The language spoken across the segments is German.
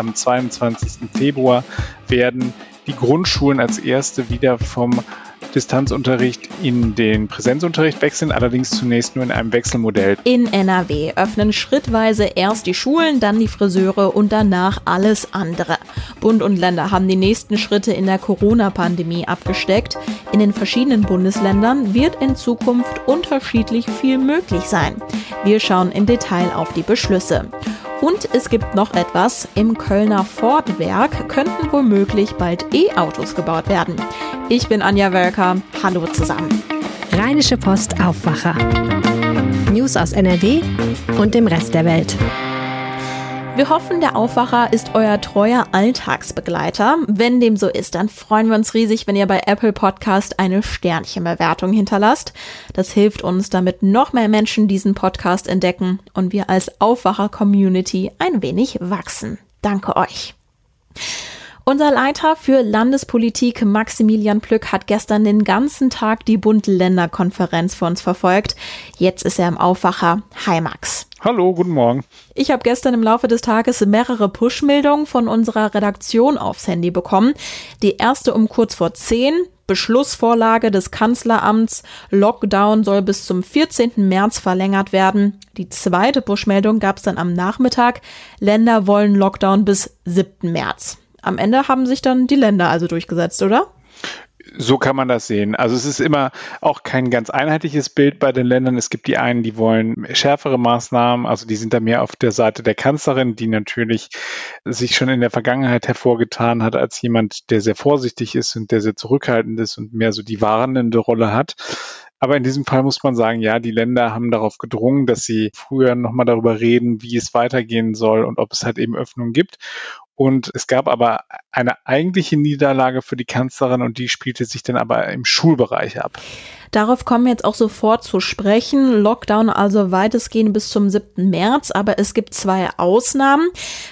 Am 22. Februar werden die Grundschulen als erste wieder vom Distanzunterricht in den Präsenzunterricht wechseln, allerdings zunächst nur in einem Wechselmodell. In NRW öffnen schrittweise erst die Schulen, dann die Friseure und danach alles andere. Bund und Länder haben die nächsten Schritte in der Corona-Pandemie abgesteckt. In den verschiedenen Bundesländern wird in Zukunft unterschiedlich viel möglich sein. Wir schauen im Detail auf die Beschlüsse. Und es gibt noch etwas. Im Kölner Ford-Werk könnten womöglich bald E-Autos gebaut werden. Ich bin Anja Wölker. Hallo zusammen. Rheinische Post Aufwacher. News aus NRW und dem Rest der Welt. Wir hoffen, der Aufwacher ist euer treuer Alltagsbegleiter. Wenn dem so ist, dann freuen wir uns riesig, wenn ihr bei Apple Podcast eine Sternchenbewertung hinterlasst. Das hilft uns, damit noch mehr Menschen diesen Podcast entdecken und wir als Aufwacher-Community ein wenig wachsen. Danke euch. Unser Leiter für Landespolitik, Maximilian Plück, hat gestern den ganzen Tag die Bund-Länder-Konferenz für uns verfolgt. Jetzt ist er im Aufwacher. Hi Max. Hallo, guten Morgen. Ich habe gestern im Laufe des Tages mehrere Push-Meldungen von unserer Redaktion aufs Handy bekommen. Die erste um kurz vor 10. Beschlussvorlage des Kanzleramts. Lockdown soll bis zum 14. März verlängert werden. Die zweite Push-Meldung gab es dann am Nachmittag. Länder wollen Lockdown bis 7. März. Am Ende haben sich dann die Länder also durchgesetzt, oder? So kann man das sehen. Also es ist immer auch kein ganz einheitliches Bild bei den Ländern. Es gibt die einen, die wollen schärfere Maßnahmen, also die sind da mehr auf der Seite der Kanzlerin, die natürlich sich schon in der Vergangenheit hervorgetan hat als jemand, der sehr vorsichtig ist und der sehr zurückhaltend ist und mehr so die warnende Rolle hat. Aber in diesem Fall muss man sagen, ja, die Länder haben darauf gedrungen, dass sie früher nochmal darüber reden, wie es weitergehen soll und ob es halt eben Öffnungen gibt. Und es gab aber eine eigentliche Niederlage für die Kanzlerin und die spielte sich dann aber im Schulbereich ab. Darauf kommen wir jetzt auch sofort zu sprechen. Lockdown also weitestgehend bis zum 7. März, aber es gibt zwei Ausnahmen.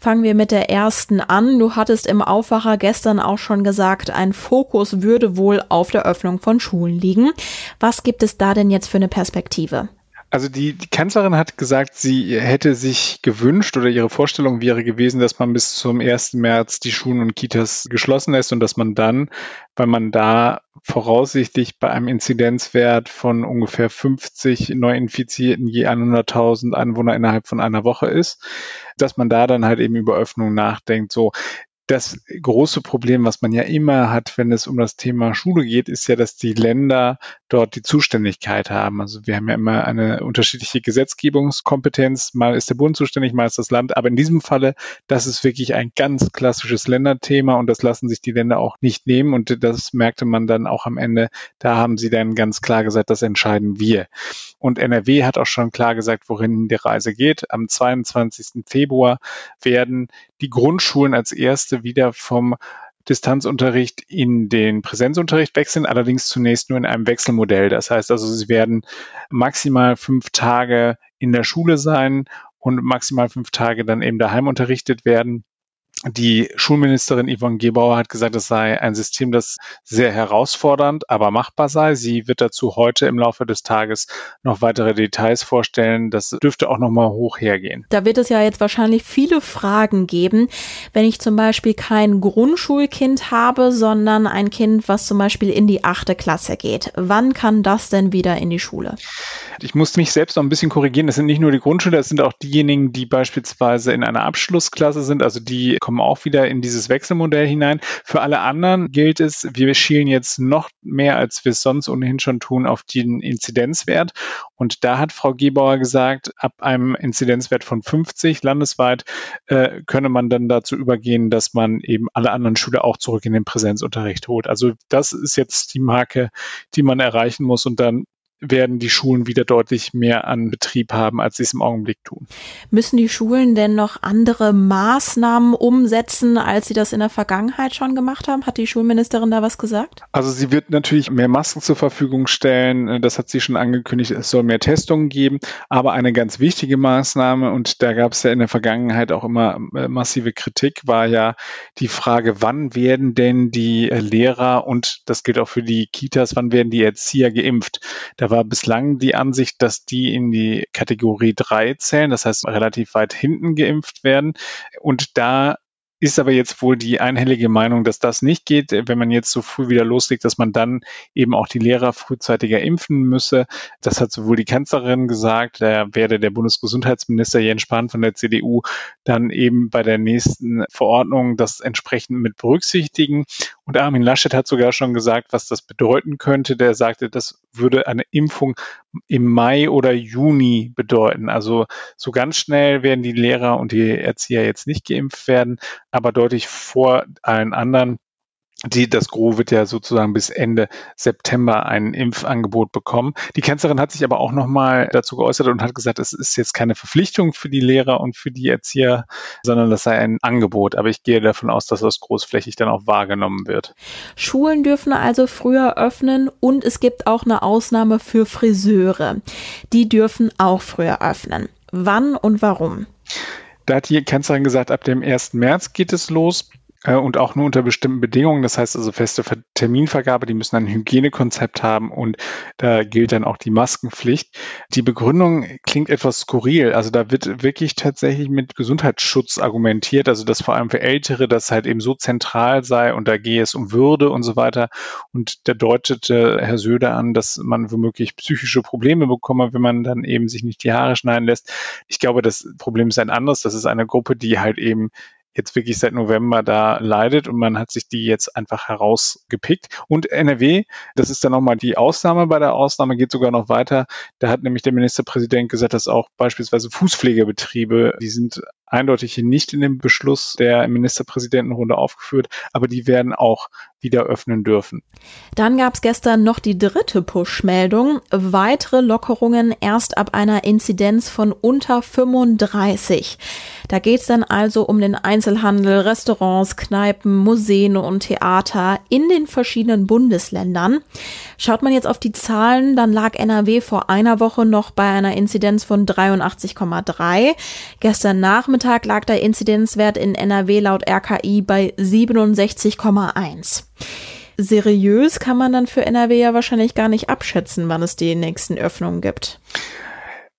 Fangen wir mit der ersten an. Du hattest im Aufwacher gestern auch schon gesagt, ein Fokus würde wohl auf der Öffnung von Schulen liegen. Was gibt es da denn jetzt für eine Perspektive? Also die, die Kanzlerin hat gesagt, sie hätte sich gewünscht oder ihre Vorstellung wäre gewesen, dass man bis zum 1. März die Schulen und Kitas geschlossen lässt und dass man dann, weil man da voraussichtlich bei einem Inzidenzwert von ungefähr 50 Neuinfizierten je 100.000 Einwohner innerhalb von einer Woche ist, dass man da dann halt eben über Öffnung nachdenkt. So, das große Problem, was man ja immer hat, wenn es um das Thema Schule geht, ist ja, dass die Länder dort die Zuständigkeit haben. Also wir haben ja immer eine unterschiedliche Gesetzgebungskompetenz. Mal ist der Bund zuständig, mal ist das Land. Aber in diesem Falle, das ist wirklich ein ganz klassisches Länderthema und das lassen sich die Länder auch nicht nehmen. Und das merkte man dann auch am Ende. Da haben sie dann ganz klar gesagt, das entscheiden wir. Und NRW hat auch schon klar gesagt, worin die Reise geht. Am 22. Februar werden die Grundschulen als erste wieder vom Distanzunterricht in den Präsenzunterricht wechseln, allerdings zunächst nur in einem Wechselmodell. Das heißt also, sie werden maximal fünf Tage in der Schule sein und maximal fünf Tage dann eben daheim unterrichtet werden. Die Schulministerin Yvonne Gebauer hat gesagt, es sei ein System, das sehr herausfordernd, aber machbar sei. Sie wird dazu heute im Laufe des Tages noch weitere Details vorstellen. Das dürfte auch noch mal hoch hergehen. Da wird es ja jetzt wahrscheinlich viele Fragen geben, wenn ich zum Beispiel kein Grundschulkind habe, sondern ein Kind, was zum Beispiel in die achte Klasse geht. Wann kann das denn wieder in die Schule? Ich muss mich selbst noch ein bisschen korrigieren. Das sind nicht nur die Grundschüler, das sind auch diejenigen, die beispielsweise in einer Abschlussklasse sind, also die kommen auch wieder in dieses Wechselmodell hinein. Für alle anderen gilt es, wir schielen jetzt noch mehr, als wir es sonst ohnehin schon tun, auf den Inzidenzwert. Und da hat Frau Gebauer gesagt, ab einem Inzidenzwert von 50 landesweit äh, könne man dann dazu übergehen, dass man eben alle anderen Schüler auch zurück in den Präsenzunterricht holt. Also das ist jetzt die Marke, die man erreichen muss. Und dann werden die Schulen wieder deutlich mehr an Betrieb haben, als sie es im Augenblick tun. Müssen die Schulen denn noch andere Maßnahmen umsetzen, als sie das in der Vergangenheit schon gemacht haben? Hat die Schulministerin da was gesagt? Also sie wird natürlich mehr Masken zur Verfügung stellen. Das hat sie schon angekündigt. Es soll mehr Testungen geben. Aber eine ganz wichtige Maßnahme, und da gab es ja in der Vergangenheit auch immer äh, massive Kritik, war ja die Frage, wann werden denn die Lehrer und das gilt auch für die Kitas, wann werden die Erzieher geimpft? Da war bislang die Ansicht, dass die in die Kategorie 3 zählen, das heißt relativ weit hinten geimpft werden. Und da ist aber jetzt wohl die einhellige Meinung, dass das nicht geht, wenn man jetzt so früh wieder loslegt, dass man dann eben auch die Lehrer frühzeitiger impfen müsse. Das hat sowohl die Kanzlerin gesagt, da werde der Bundesgesundheitsminister Jens Spahn von der CDU dann eben bei der nächsten Verordnung das entsprechend mit berücksichtigen. Und Armin Laschet hat sogar schon gesagt, was das bedeuten könnte. Der sagte, das würde eine Impfung im Mai oder Juni bedeuten. Also so ganz schnell werden die Lehrer und die Erzieher jetzt nicht geimpft werden aber deutlich vor allen anderen. Die, das Gros wird ja sozusagen bis Ende September ein Impfangebot bekommen. Die Kanzlerin hat sich aber auch nochmal dazu geäußert und hat gesagt, es ist jetzt keine Verpflichtung für die Lehrer und für die Erzieher, sondern das sei ein Angebot. Aber ich gehe davon aus, dass das großflächig dann auch wahrgenommen wird. Schulen dürfen also früher öffnen und es gibt auch eine Ausnahme für Friseure. Die dürfen auch früher öffnen. Wann und warum? Da hat die Kanzlerin gesagt, ab dem 1. März geht es los und auch nur unter bestimmten Bedingungen. Das heißt also feste Terminvergabe, die müssen ein Hygienekonzept haben und da gilt dann auch die Maskenpflicht. Die Begründung klingt etwas skurril. Also da wird wirklich tatsächlich mit Gesundheitsschutz argumentiert, also dass vor allem für Ältere das halt eben so zentral sei und da gehe es um Würde und so weiter. Und da deutete Herr Söder an, dass man womöglich psychische Probleme bekomme, wenn man dann eben sich nicht die Haare schneiden lässt. Ich glaube, das Problem ist ein anderes. Das ist eine Gruppe, die halt eben jetzt wirklich seit November da leidet und man hat sich die jetzt einfach herausgepickt. Und NRW, das ist dann nochmal die Ausnahme. Bei der Ausnahme geht sogar noch weiter. Da hat nämlich der Ministerpräsident gesagt, dass auch beispielsweise Fußpflegebetriebe, die sind eindeutig hier nicht in dem Beschluss der Ministerpräsidentenrunde aufgeführt, aber die werden auch wieder öffnen dürfen. Dann gab es gestern noch die dritte Push-Meldung. Weitere Lockerungen erst ab einer Inzidenz von unter 35. Da geht es dann also um den Einzelhandel, Restaurants, Kneipen, Museen und Theater in den verschiedenen Bundesländern. Schaut man jetzt auf die Zahlen, dann lag NRW vor einer Woche noch bei einer Inzidenz von 83,3. Gestern Nachmittag lag der Inzidenzwert in NRW laut RKI bei 67,1. Seriös kann man dann für NRW ja wahrscheinlich gar nicht abschätzen, wann es die nächsten Öffnungen gibt.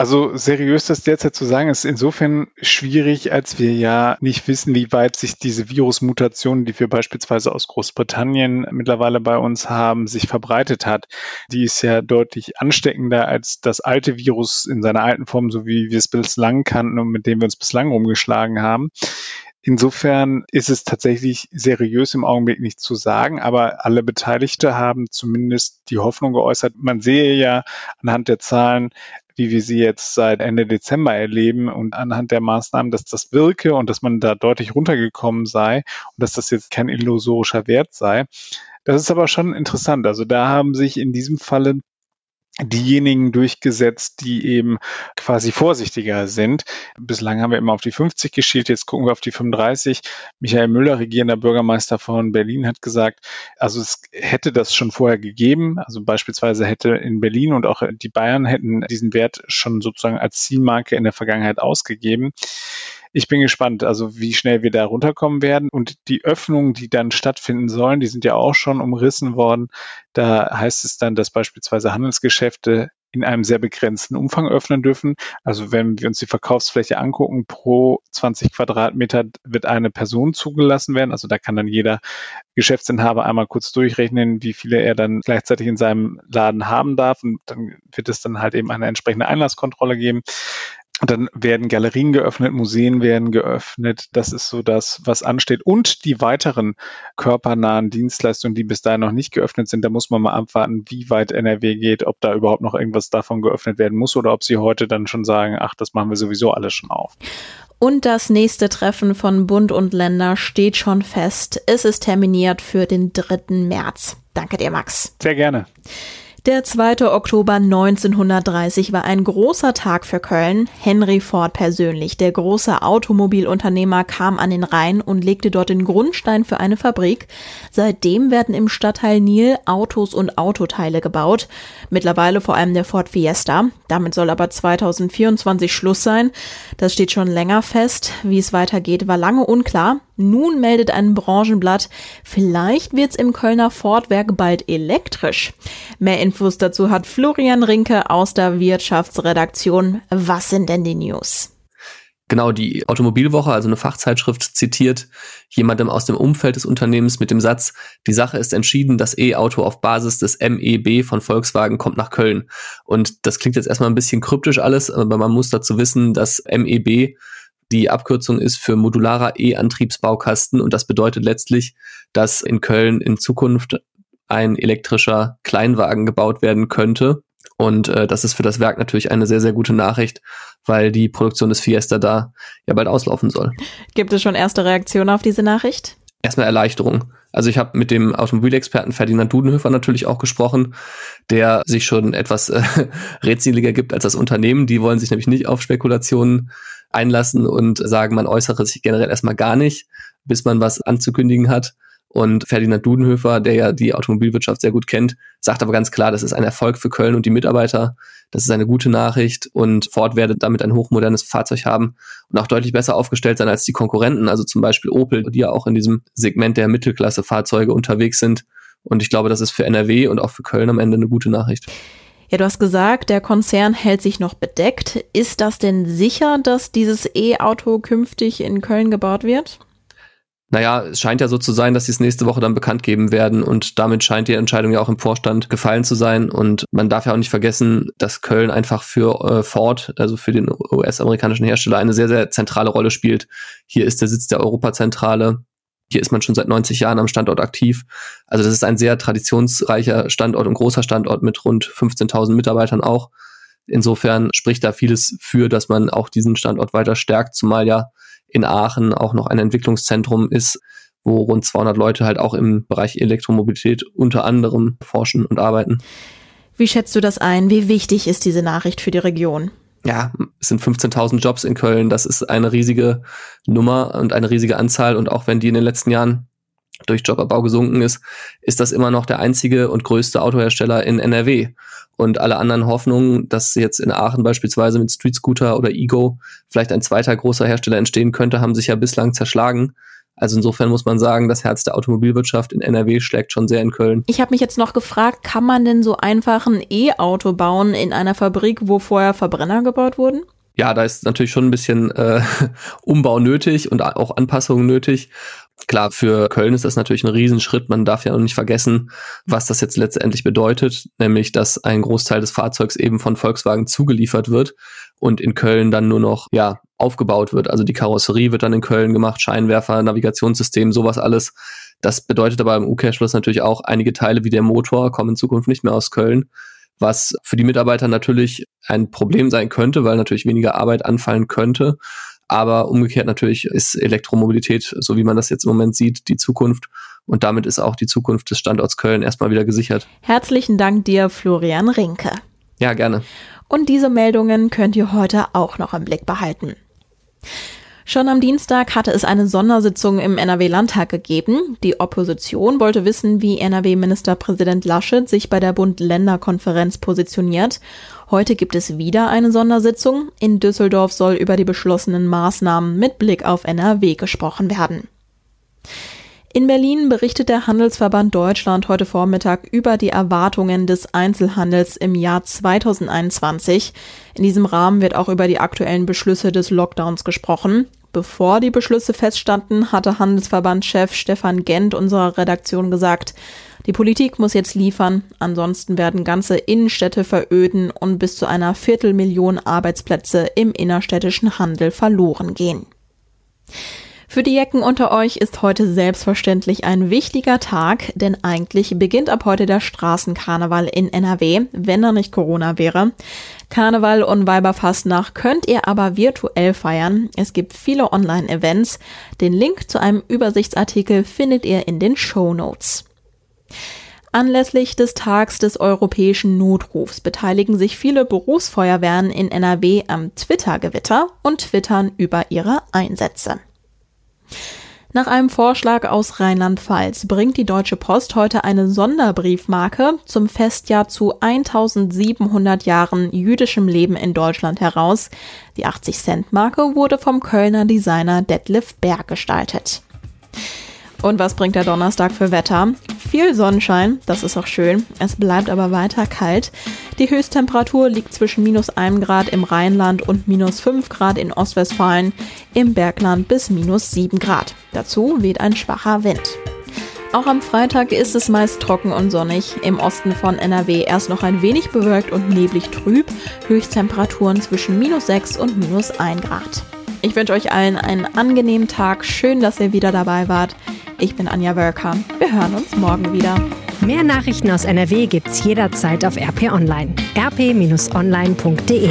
Also seriös das derzeit zu sagen, ist insofern schwierig, als wir ja nicht wissen, wie weit sich diese Virusmutation, die wir beispielsweise aus Großbritannien mittlerweile bei uns haben, sich verbreitet hat. Die ist ja deutlich ansteckender als das alte Virus in seiner alten Form, so wie wir es bislang kannten und mit dem wir uns bislang rumgeschlagen haben. Insofern ist es tatsächlich seriös im Augenblick nicht zu sagen, aber alle Beteiligte haben zumindest die Hoffnung geäußert. Man sehe ja anhand der Zahlen, wie wir sie jetzt seit Ende Dezember erleben und anhand der Maßnahmen, dass das wirke und dass man da deutlich runtergekommen sei und dass das jetzt kein illusorischer Wert sei. Das ist aber schon interessant. Also da haben sich in diesem Falle diejenigen durchgesetzt, die eben quasi vorsichtiger sind. Bislang haben wir immer auf die 50 geschielt, jetzt gucken wir auf die 35. Michael Müller, regierender Bürgermeister von Berlin, hat gesagt, also es hätte das schon vorher gegeben. Also beispielsweise hätte in Berlin und auch die Bayern hätten diesen Wert schon sozusagen als Zielmarke in der Vergangenheit ausgegeben ich bin gespannt, also wie schnell wir da runterkommen werden. Und die Öffnungen, die dann stattfinden sollen, die sind ja auch schon umrissen worden. Da heißt es dann, dass beispielsweise Handelsgeschäfte in einem sehr begrenzten Umfang öffnen dürfen. Also wenn wir uns die Verkaufsfläche angucken, pro 20 Quadratmeter wird eine Person zugelassen werden. Also da kann dann jeder Geschäftsinhaber einmal kurz durchrechnen, wie viele er dann gleichzeitig in seinem Laden haben darf. Und dann wird es dann halt eben eine entsprechende Einlasskontrolle geben. Und dann werden Galerien geöffnet, Museen werden geöffnet. Das ist so das, was ansteht. Und die weiteren körpernahen Dienstleistungen, die bis dahin noch nicht geöffnet sind, da muss man mal abwarten, wie weit NRW geht, ob da überhaupt noch irgendwas davon geöffnet werden muss oder ob sie heute dann schon sagen, ach, das machen wir sowieso alles schon auf. Und das nächste Treffen von Bund und Länder steht schon fest. Es ist terminiert für den 3. März. Danke dir, Max. Sehr gerne. Der 2. Oktober 1930 war ein großer Tag für Köln. Henry Ford persönlich, der große Automobilunternehmer, kam an den Rhein und legte dort den Grundstein für eine Fabrik. Seitdem werden im Stadtteil Nil Autos und Autoteile gebaut. Mittlerweile vor allem der Ford Fiesta. Damit soll aber 2024 Schluss sein. Das steht schon länger fest. Wie es weitergeht, war lange unklar. Nun meldet ein Branchenblatt, vielleicht wird's im Kölner Fordwerk bald elektrisch. Mehr Infos dazu hat Florian Rinke aus der Wirtschaftsredaktion. Was sind denn die News? genau die Automobilwoche, also eine Fachzeitschrift, zitiert jemandem aus dem Umfeld des Unternehmens mit dem Satz, die Sache ist entschieden, das E-Auto auf Basis des MEB von Volkswagen kommt nach Köln. Und das klingt jetzt erstmal ein bisschen kryptisch alles, aber man muss dazu wissen, dass MEB die Abkürzung ist für modularer E-Antriebsbaukasten und das bedeutet letztlich, dass in Köln in Zukunft ein elektrischer Kleinwagen gebaut werden könnte. Und äh, das ist für das Werk natürlich eine sehr, sehr gute Nachricht, weil die Produktion des Fiesta da ja bald auslaufen soll. Gibt es schon erste Reaktionen auf diese Nachricht? Erstmal Erleichterung. Also ich habe mit dem Automobilexperten Ferdinand Dudenhöfer natürlich auch gesprochen, der sich schon etwas äh, redseliger gibt als das Unternehmen. Die wollen sich nämlich nicht auf Spekulationen einlassen und sagen, man äußere sich generell erstmal gar nicht, bis man was anzukündigen hat. Und Ferdinand Dudenhöfer, der ja die Automobilwirtschaft sehr gut kennt, sagt aber ganz klar, das ist ein Erfolg für Köln und die Mitarbeiter. Das ist eine gute Nachricht und Ford werde damit ein hochmodernes Fahrzeug haben und auch deutlich besser aufgestellt sein als die Konkurrenten, also zum Beispiel Opel, die ja auch in diesem Segment der Mittelklasse-Fahrzeuge unterwegs sind. Und ich glaube, das ist für NRW und auch für Köln am Ende eine gute Nachricht. Ja, du hast gesagt, der Konzern hält sich noch bedeckt. Ist das denn sicher, dass dieses E-Auto künftig in Köln gebaut wird? Naja, es scheint ja so zu sein, dass sie es nächste Woche dann bekannt geben werden und damit scheint die Entscheidung ja auch im Vorstand gefallen zu sein und man darf ja auch nicht vergessen, dass Köln einfach für äh, Ford, also für den US-amerikanischen Hersteller, eine sehr, sehr zentrale Rolle spielt. Hier ist der Sitz der Europazentrale. Hier ist man schon seit 90 Jahren am Standort aktiv. Also das ist ein sehr traditionsreicher Standort und großer Standort mit rund 15.000 Mitarbeitern auch. Insofern spricht da vieles für, dass man auch diesen Standort weiter stärkt, zumal ja in Aachen auch noch ein Entwicklungszentrum ist, wo rund 200 Leute halt auch im Bereich Elektromobilität unter anderem forschen und arbeiten. Wie schätzt du das ein? Wie wichtig ist diese Nachricht für die Region? Ja, es sind 15.000 Jobs in Köln. Das ist eine riesige Nummer und eine riesige Anzahl. Und auch wenn die in den letzten Jahren durch Jobabbau gesunken ist, ist das immer noch der einzige und größte Autohersteller in NRW. Und alle anderen Hoffnungen, dass jetzt in Aachen beispielsweise mit Street Scooter oder Ego vielleicht ein zweiter großer Hersteller entstehen könnte, haben sich ja bislang zerschlagen. Also insofern muss man sagen, das Herz der Automobilwirtschaft in NRW schlägt schon sehr in Köln. Ich habe mich jetzt noch gefragt, kann man denn so einfach ein E-Auto bauen in einer Fabrik, wo vorher Verbrenner gebaut wurden? Ja, da ist natürlich schon ein bisschen äh, Umbau nötig und auch Anpassungen nötig. Klar, für Köln ist das natürlich ein Riesenschritt. Man darf ja auch nicht vergessen, was das jetzt letztendlich bedeutet, nämlich, dass ein Großteil des Fahrzeugs eben von Volkswagen zugeliefert wird und in Köln dann nur noch, ja, aufgebaut wird. Also die Karosserie wird dann in Köln gemacht, Scheinwerfer, Navigationssystem, sowas alles. Das bedeutet aber im U-Cash-Schluss natürlich auch, einige Teile wie der Motor kommen in Zukunft nicht mehr aus Köln, was für die Mitarbeiter natürlich ein Problem sein könnte, weil natürlich weniger Arbeit anfallen könnte. Aber umgekehrt natürlich ist Elektromobilität, so wie man das jetzt im Moment sieht, die Zukunft. Und damit ist auch die Zukunft des Standorts Köln erstmal wieder gesichert. Herzlichen Dank dir, Florian Rinke. Ja, gerne. Und diese Meldungen könnt ihr heute auch noch im Blick behalten. Schon am Dienstag hatte es eine Sondersitzung im NRW-Landtag gegeben. Die Opposition wollte wissen, wie NRW-Ministerpräsident Laschet sich bei der Bund-Länder-Konferenz positioniert. Heute gibt es wieder eine Sondersitzung. In Düsseldorf soll über die beschlossenen Maßnahmen mit Blick auf NRW gesprochen werden. In Berlin berichtet der Handelsverband Deutschland heute Vormittag über die Erwartungen des Einzelhandels im Jahr 2021. In diesem Rahmen wird auch über die aktuellen Beschlüsse des Lockdowns gesprochen. Bevor die Beschlüsse feststanden, hatte Handelsverbandchef Stefan Gent unserer Redaktion gesagt, die Politik muss jetzt liefern, ansonsten werden ganze Innenstädte veröden und bis zu einer Viertelmillion Arbeitsplätze im innerstädtischen Handel verloren gehen. Für die Jecken unter euch ist heute selbstverständlich ein wichtiger Tag, denn eigentlich beginnt ab heute der Straßenkarneval in NRW, wenn er nicht Corona wäre. Karneval und Weiberfastnacht könnt ihr aber virtuell feiern. Es gibt viele Online-Events. Den Link zu einem Übersichtsartikel findet ihr in den Show Notes. Anlässlich des Tags des europäischen Notrufs beteiligen sich viele Berufsfeuerwehren in NRW am Twitter-Gewitter und twittern über ihre Einsätze. Nach einem Vorschlag aus Rheinland-Pfalz bringt die Deutsche Post heute eine Sonderbriefmarke zum Festjahr zu 1700 Jahren jüdischem Leben in Deutschland heraus. Die 80-Cent-Marke wurde vom Kölner Designer Detlef Berg gestaltet. Und was bringt der Donnerstag für Wetter? Viel Sonnenschein, das ist auch schön. Es bleibt aber weiter kalt. Die Höchsttemperatur liegt zwischen minus 1 Grad im Rheinland und minus 5 Grad in Ostwestfalen, im Bergland bis minus 7 Grad. Dazu weht ein schwacher Wind. Auch am Freitag ist es meist trocken und sonnig. Im Osten von NRW erst noch ein wenig bewölkt und neblig trüb. Höchsttemperaturen zwischen minus 6 und minus 1 Grad. Ich wünsche euch allen einen angenehmen Tag. Schön, dass ihr wieder dabei wart. Ich bin Anja Wölker. Wir hören uns morgen wieder. Mehr Nachrichten aus NRW gibt's jederzeit auf RP Online. rp-online.de